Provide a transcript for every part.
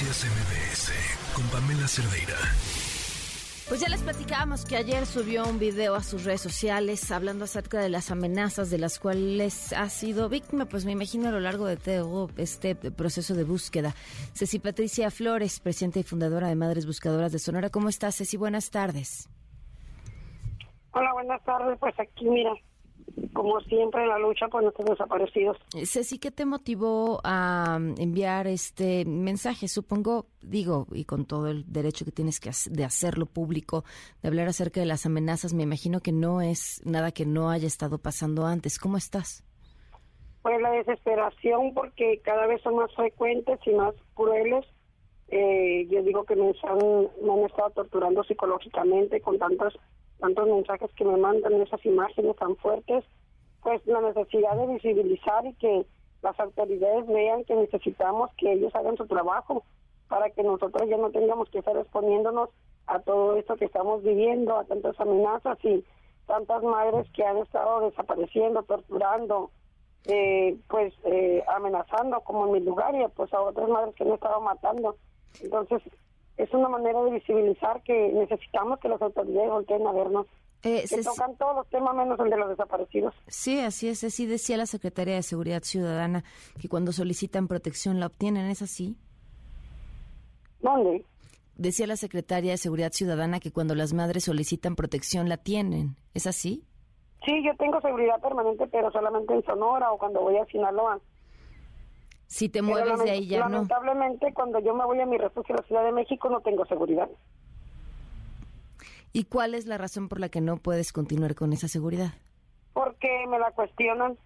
Noticias MBS con Pamela Cerdeira. Pues ya les platicábamos que ayer subió un video a sus redes sociales hablando acerca de las amenazas de las cuales ha sido víctima, pues me imagino a lo largo de todo este proceso de búsqueda. Ceci Patricia Flores, presidenta y fundadora de Madres Buscadoras de Sonora. ¿Cómo estás, Ceci? Buenas tardes. Hola, buenas tardes. Pues aquí, mira, como siempre, en la lucha por nuestros desaparecidos. Ceci, ¿qué te motivó a enviar este mensaje? Supongo, digo, y con todo el derecho que tienes que de hacerlo público, de hablar acerca de las amenazas, me imagino que no es nada que no haya estado pasando antes. ¿Cómo estás? Pues la desesperación, porque cada vez son más frecuentes y más crueles. Eh, yo digo que me me han estado torturando psicológicamente con tantas tantos mensajes que me mandan, esas imágenes tan fuertes, pues la necesidad de visibilizar y que las autoridades vean que necesitamos que ellos hagan su trabajo para que nosotros ya no tengamos que estar exponiéndonos a todo esto que estamos viviendo, a tantas amenazas y tantas madres que han estado desapareciendo, torturando, eh, pues eh, amenazando como en mi lugar y pues a otras madres que han estado matando. Entonces, es una manera de visibilizar que necesitamos que las autoridades volteen a vernos. Eh, se tocan todos los temas menos el de los desaparecidos. Sí, así es. Así decía la Secretaría de Seguridad Ciudadana que cuando solicitan protección la obtienen. ¿Es así? ¿Dónde? Decía la Secretaría de Seguridad Ciudadana que cuando las madres solicitan protección la tienen. ¿Es así? Sí, yo tengo seguridad permanente, pero solamente en Sonora o cuando voy a Sinaloa. Si te mueves de ahí ya no. Lamentablemente, cuando yo me voy a mi refugio en la Ciudad de México, no tengo seguridad. ¿Y cuál es la razón por la que no puedes continuar con esa seguridad? Porque me la cuestionan.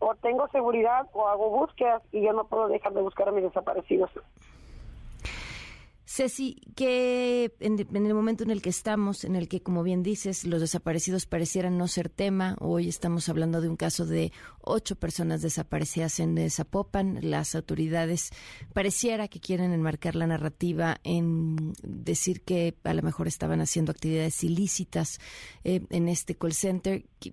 O tengo seguridad o hago búsquedas y yo no puedo dejar de buscar a mis desaparecidos. Ceci, que en, el momento en el que estamos, en el que, como bien dices, los desaparecidos parecieran no ser tema, hoy estamos hablando de un caso de ocho personas desaparecidas en Zapopan, las autoridades pareciera que quieren enmarcar la narrativa en decir que a lo mejor estaban haciendo actividades ilícitas eh, en este call center. ¿Qué,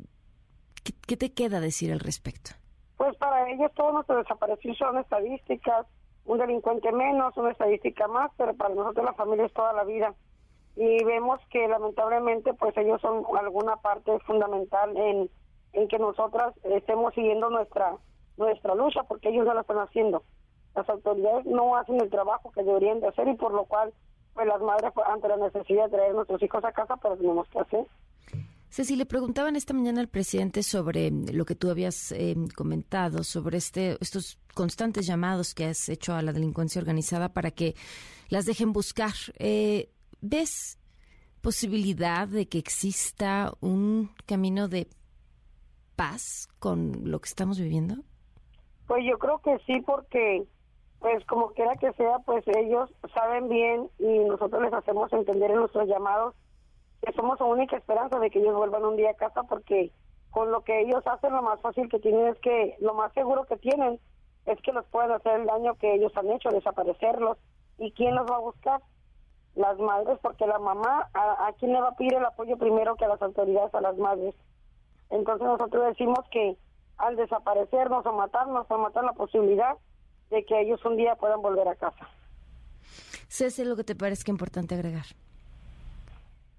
¿Qué, te queda decir al respecto? Pues para ellos todos nuestros desaparecidos son estadísticas un delincuente menos, una estadística más, pero para nosotros la familia es toda la vida. Y vemos que lamentablemente pues ellos son alguna parte fundamental en, en que nosotras estemos siguiendo nuestra nuestra lucha porque ellos no la están haciendo. Las autoridades no hacen el trabajo que deberían de hacer y por lo cual pues las madres ante la necesidad de traer a nuestros hijos a casa pero tenemos que hacer. Ceci, le preguntaban esta mañana al presidente sobre lo que tú habías eh, comentado, sobre este, estos constantes llamados que has hecho a la delincuencia organizada para que las dejen buscar. Eh, ¿Ves posibilidad de que exista un camino de paz con lo que estamos viviendo? Pues yo creo que sí, porque pues como quiera que sea, pues ellos saben bien y nosotros les hacemos entender en nuestros llamados que somos la única esperanza de que ellos vuelvan un día a casa porque con lo que ellos hacen lo más fácil que tienen es que lo más seguro que tienen es que los pueden hacer el daño que ellos han hecho, desaparecerlos. ¿Y quién los va a buscar? Las madres, porque la mamá, ¿a, quién le va a pedir el apoyo primero que a las autoridades, a las madres? Entonces nosotros decimos que al desaparecernos o matarnos, o matar la posibilidad de que ellos un día puedan volver a casa. César, lo que te parezca importante agregar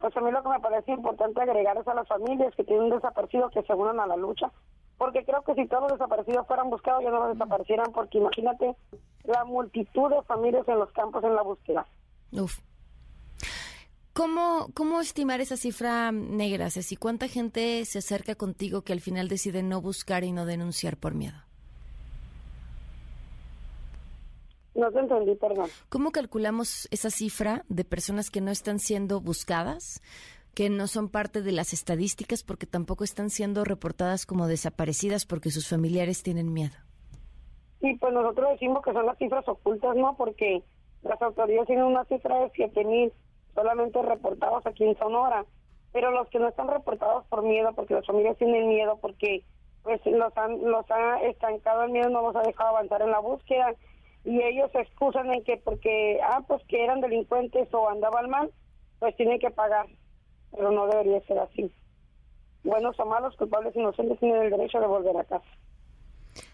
pues a mí lo que me parece importante agregar es a las familias que tienen desaparecido que se unan a la lucha, porque creo que si todos los desaparecidos fueran buscados ya no desaparecieran, porque imagínate la multitud de familias en los campos en la búsqueda. Uf. ¿Cómo, ¿Cómo estimar esa cifra negra? ¿Cuánta gente se acerca contigo que al final decide no buscar y no denunciar por miedo? No te entendí, perdón. ¿Cómo calculamos esa cifra de personas que no están siendo buscadas, que no son parte de las estadísticas porque tampoco están siendo reportadas como desaparecidas porque sus familiares tienen miedo? Sí, pues nosotros decimos que son las cifras ocultas, ¿no? Porque las autoridades tienen una cifra de 7 mil solamente reportados aquí en Sonora, pero los que no están reportados por miedo, porque las familias tienen miedo, porque pues los, han, los ha estancado el miedo, no los ha dejado avanzar en la búsqueda y ellos se excusan en que porque, ah, pues que eran delincuentes o andaban mal, pues tienen que pagar, pero no debería ser así. Buenos o malos, culpables inocentes tienen el derecho de volver a casa.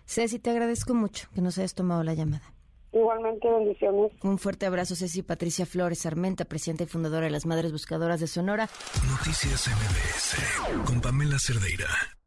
Ceci, te agradezco mucho que nos hayas tomado la llamada. Igualmente, bendiciones. Un fuerte abrazo, Ceci Patricia Flores Armenta, presidenta y fundadora de las Madres Buscadoras de Sonora. Noticias MBS con Pamela Cerdeira.